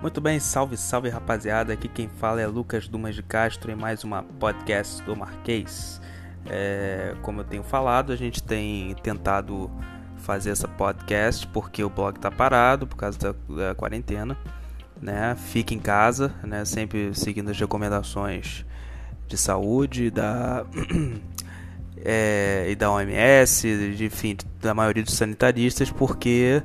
Muito bem, salve, salve rapaziada. Aqui quem fala é Lucas Dumas de Castro em mais uma podcast do Marquês. É, como eu tenho falado, a gente tem tentado fazer essa podcast porque o blog tá parado por causa da, da quarentena, né? Fique em casa, né? Sempre seguindo as recomendações de saúde da é, e da OMS, de, enfim, da maioria dos sanitaristas, porque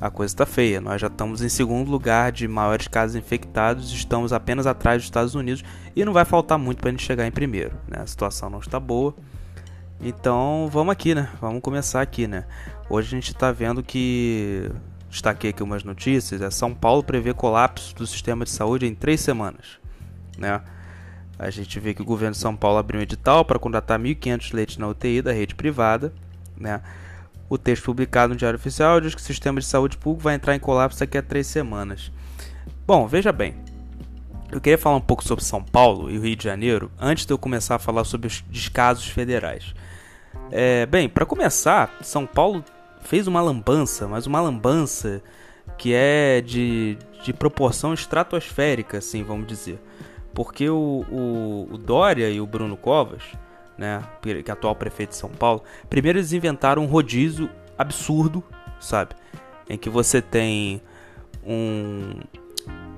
a coisa está feia. Nós já estamos em segundo lugar de maiores casos infectados, estamos apenas atrás dos Estados Unidos e não vai faltar muito para a gente chegar em primeiro. Né? A situação não está boa. Então vamos aqui, né? Vamos começar aqui, né? Hoje a gente está vendo que destaquei aqui umas notícias. É São Paulo prevê colapso do sistema de saúde em três semanas, né? A gente vê que o governo de São Paulo abriu um edital para contratar 1.500 leitos na UTI da rede privada, né? O texto publicado no Diário Oficial diz que o sistema de saúde público vai entrar em colapso daqui a três semanas. Bom, veja bem. Eu queria falar um pouco sobre São Paulo e o Rio de Janeiro antes de eu começar a falar sobre os descasos federais. É, bem, para começar, São Paulo fez uma lambança, mas uma lambança que é de, de proporção estratosférica, assim, vamos dizer. Porque o, o, o Dória e o Bruno Covas né, que é atual prefeito de São Paulo, primeiro eles inventaram um rodízio absurdo, sabe? Em que você tem um,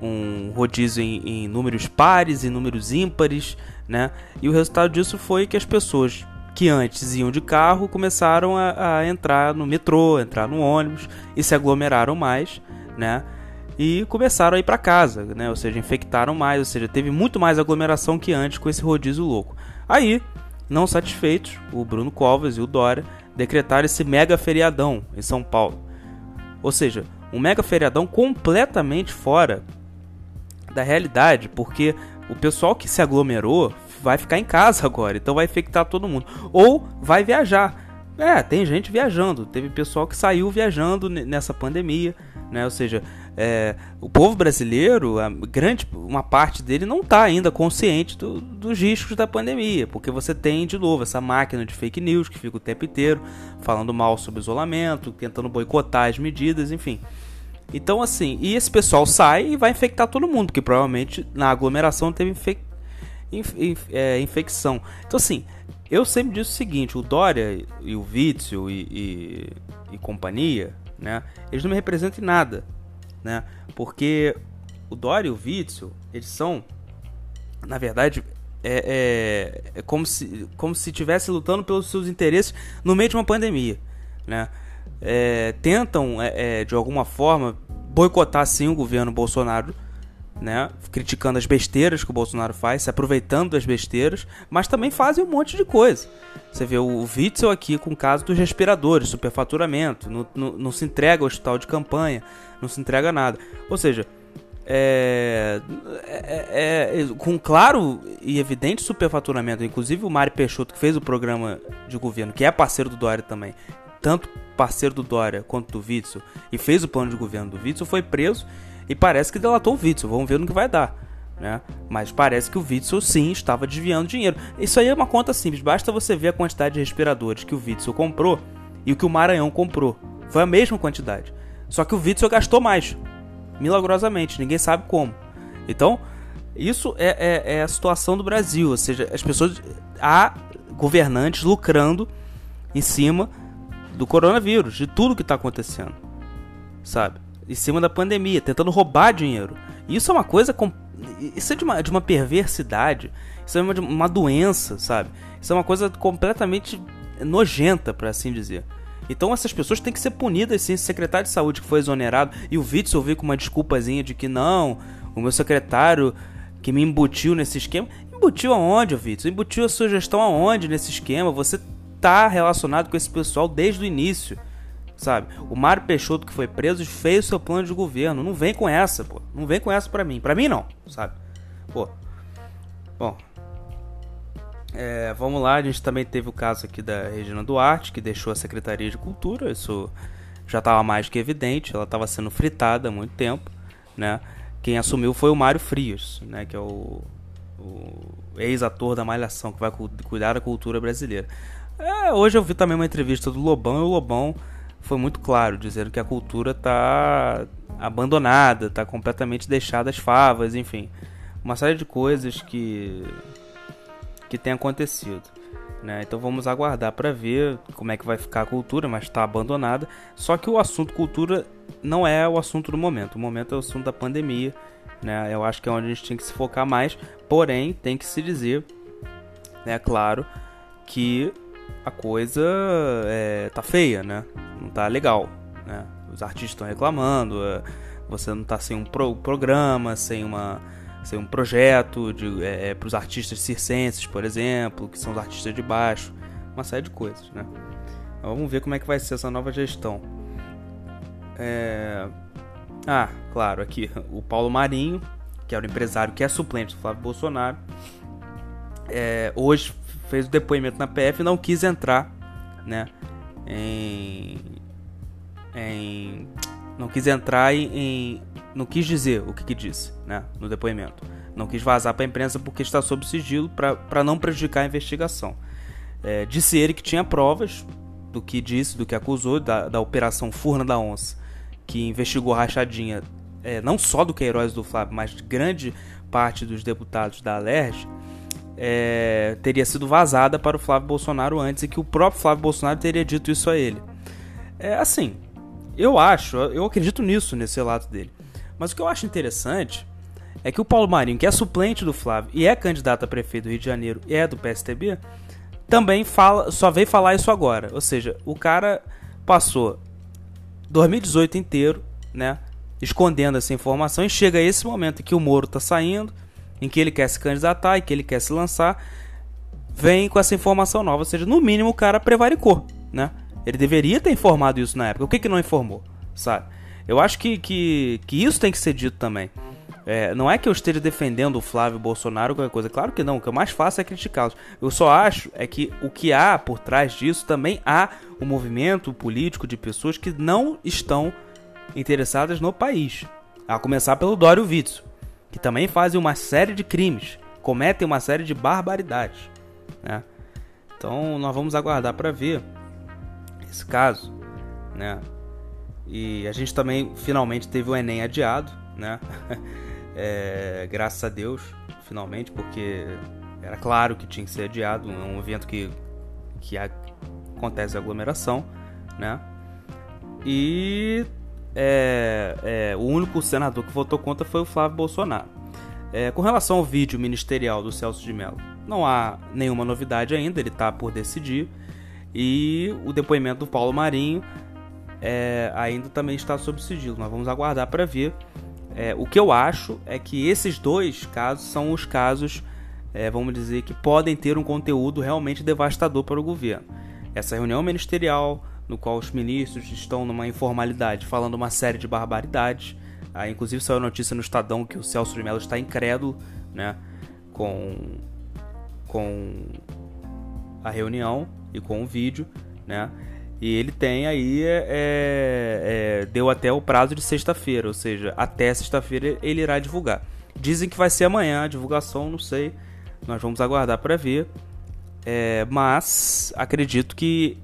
um rodízio em, em números pares e números ímpares, né? E o resultado disso foi que as pessoas que antes iam de carro começaram a, a entrar no metrô, entrar no ônibus e se aglomeraram mais, né? e começaram a ir para casa, né? Ou seja, infectaram mais, ou seja, teve muito mais aglomeração que antes com esse rodízio louco. Aí não satisfeitos, o Bruno Covas e o Dória decretaram esse mega feriadão em São Paulo. Ou seja, um mega feriadão completamente fora da realidade, porque o pessoal que se aglomerou vai ficar em casa agora, então vai infectar todo mundo. Ou vai viajar. É, tem gente viajando. Teve pessoal que saiu viajando nessa pandemia, né? Ou seja, é, o povo brasileiro, grande uma parte dele não está ainda consciente do, dos riscos da pandemia, porque você tem de novo essa máquina de fake news que fica o tempo inteiro falando mal sobre isolamento, tentando boicotar as medidas, enfim. Então, assim, e esse pessoal sai e vai infectar todo mundo, porque provavelmente na aglomeração teve infe inf inf é, infecção. Então, assim, eu sempre disse o seguinte: o Dória e o Witzel e, e, e companhia, né, eles não me representam em nada né? Porque o Dória e o Witzel, eles são, na verdade, é, é, é como se como se estivesse lutando pelos seus interesses no meio de uma pandemia, né? É, tentam é, é de alguma forma boicotar sim o governo Bolsonaro né, criticando as besteiras que o Bolsonaro faz, se aproveitando das besteiras, mas também fazem um monte de coisa. Você vê o Witzel aqui com o caso dos respiradores, superfaturamento, não, não, não se entrega ao hospital de campanha, não se entrega nada. Ou seja, é, é, é, com claro e evidente superfaturamento. Inclusive o Mário Peixoto, que fez o programa de governo, que é parceiro do Dória também, tanto parceiro do Dória quanto do Witzel, e fez o plano de governo do Witzel, foi preso e parece que delatou o Witzel. Vamos ver no que vai dar. Né? Mas parece que o Witzel sim estava desviando dinheiro. Isso aí é uma conta simples. Basta você ver a quantidade de respiradores que o Witzel comprou e o que o Maranhão comprou. Foi a mesma quantidade. Só que o Witzel gastou mais. Milagrosamente. Ninguém sabe como. Então, isso é, é, é a situação do Brasil. Ou seja, as pessoas. Há governantes lucrando em cima do coronavírus, de tudo que está acontecendo. Sabe? em cima da pandemia, tentando roubar dinheiro. Isso é uma coisa. Com... Isso é de uma, de uma perversidade. Isso é uma, de uma doença, sabe? Isso é uma coisa completamente nojenta, para assim dizer. Então essas pessoas têm que ser punidas sim. Esse secretário de saúde que foi exonerado e o Witzel veio com uma desculpazinha de que não, o meu secretário que me embutiu nesse esquema. Embutiu aonde, Witzel? Embutiu a sua gestão aonde nesse esquema? Você tá relacionado com esse pessoal desde o início sabe? O Mário Peixoto que foi preso fez seu plano de governo. Não vem com essa, pô. Não vem com essa pra mim. Pra mim não, sabe? Pô. Bom. É, vamos lá, a gente também teve o caso aqui da Regina Duarte, que deixou a Secretaria de Cultura. Isso já estava mais que evidente, ela estava sendo fritada há muito tempo, né? Quem assumiu foi o Mário Frias, né? Que é o, o ex-ator da Malhação, que vai cuidar da cultura brasileira. É, hoje eu vi também uma entrevista do Lobão e o Lobão foi muito claro, dizendo que a cultura está abandonada, está completamente deixada às favas, enfim, uma série de coisas que que tem acontecido. Né? Então vamos aguardar para ver como é que vai ficar a cultura, mas está abandonada. Só que o assunto cultura não é o assunto do momento. O momento é o assunto da pandemia. Né? Eu acho que é onde a gente tem que se focar mais. Porém, tem que se dizer, é né, claro, que a coisa é, tá feia, né? Não tá legal. Né? Os artistas estão reclamando, é, você não tá sem um pro programa, sem uma ser um projeto de, é, é para os artistas circenses, por exemplo, que são os artistas de baixo, uma série de coisas, né? Então, vamos ver como é que vai ser essa nova gestão. É... Ah, claro, aqui o Paulo Marinho, que era o empresário que é suplente do Flávio Bolsonaro, é, hoje fez o depoimento na PF e não quis entrar, né? Em, em não quis entrar em, em não quis dizer o que, que disse né, no depoimento. Não quis vazar para a imprensa porque está sob sigilo para não prejudicar a investigação. É, disse ele que tinha provas do que disse, do que acusou, da, da Operação Furna da Onça, que investigou a rachadinha é, não só do Queiroz do Flávio, mas de grande parte dos deputados da Alerj, é, teria sido vazada para o Flávio Bolsonaro antes e que o próprio Flávio Bolsonaro teria dito isso a ele. É assim, eu acho, eu acredito nisso, nesse relato dele. Mas o que eu acho interessante é que o Paulo Marinho, que é suplente do Flávio e é candidato a prefeito do Rio de Janeiro e é do PSTB, também fala, só veio falar isso agora. Ou seja, o cara passou 2018 inteiro, né, escondendo essa informação e chega esse momento que o Moro está saindo, em que ele quer se candidatar e que ele quer se lançar, vem com essa informação nova. Ou seja, no mínimo o cara prevaricou, né? Ele deveria ter informado isso na época. O que que não informou, sabe? Eu acho que, que, que isso tem que ser dito também. É, não é que eu esteja defendendo o Flávio Bolsonaro ou qualquer coisa. Claro que não. O que eu mais faço é criticá-los. Eu só acho é que o que há por trás disso também há um movimento político de pessoas que não estão interessadas no país. A começar pelo Dório Witzel, que também fazem uma série de crimes, cometem uma série de barbaridades. Né? Então nós vamos aguardar para ver esse caso. Né? E a gente também finalmente teve o Enem adiado, né? É, graças a Deus, finalmente, porque era claro que tinha que ser adiado. É um evento que, que acontece aglomeração, né? E é, é, o único senador que votou contra foi o Flávio Bolsonaro. É, com relação ao vídeo ministerial do Celso de Mello, não há nenhuma novidade ainda, ele está por decidir. E o depoimento do Paulo Marinho é, ainda também está sob sigilo. Nós vamos aguardar para ver. É, o que eu acho é que esses dois casos são os casos, é, vamos dizer, que podem ter um conteúdo realmente devastador para o governo. Essa reunião ministerial, no qual os ministros estão numa informalidade, falando uma série de barbaridades. Ah, inclusive saiu notícia no Estadão que o Celso de Mello está incrédulo né, com, com a reunião e com o vídeo. Né? E ele tem aí, é, é, deu até o prazo de sexta-feira, ou seja, até sexta-feira ele irá divulgar. Dizem que vai ser amanhã a divulgação, não sei, nós vamos aguardar para ver. É, mas acredito que,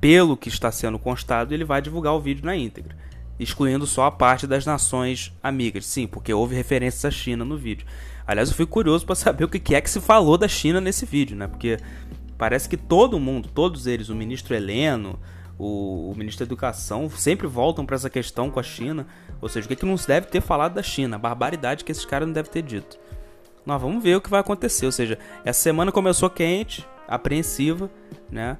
pelo que está sendo constado, ele vai divulgar o vídeo na íntegra, excluindo só a parte das nações amigas. Sim, porque houve referências à China no vídeo. Aliás, eu fico curioso para saber o que é que se falou da China nesse vídeo, né? Porque Parece que todo mundo, todos eles, o ministro Heleno, o, o ministro da Educação, sempre voltam para essa questão com a China. Ou seja, o que, é que não se deve ter falado da China? A barbaridade que esses caras não devem ter dito. Nós vamos ver o que vai acontecer. Ou seja, essa semana começou quente, apreensiva, né?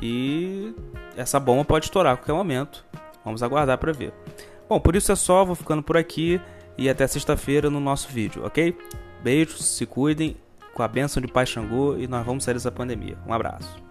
E essa bomba pode estourar a qualquer momento. Vamos aguardar para ver. Bom, por isso é só, vou ficando por aqui e até sexta-feira no nosso vídeo, ok? Beijos, se cuidem com a bênção de Pai Xangô e nós vamos sair dessa pandemia. Um abraço.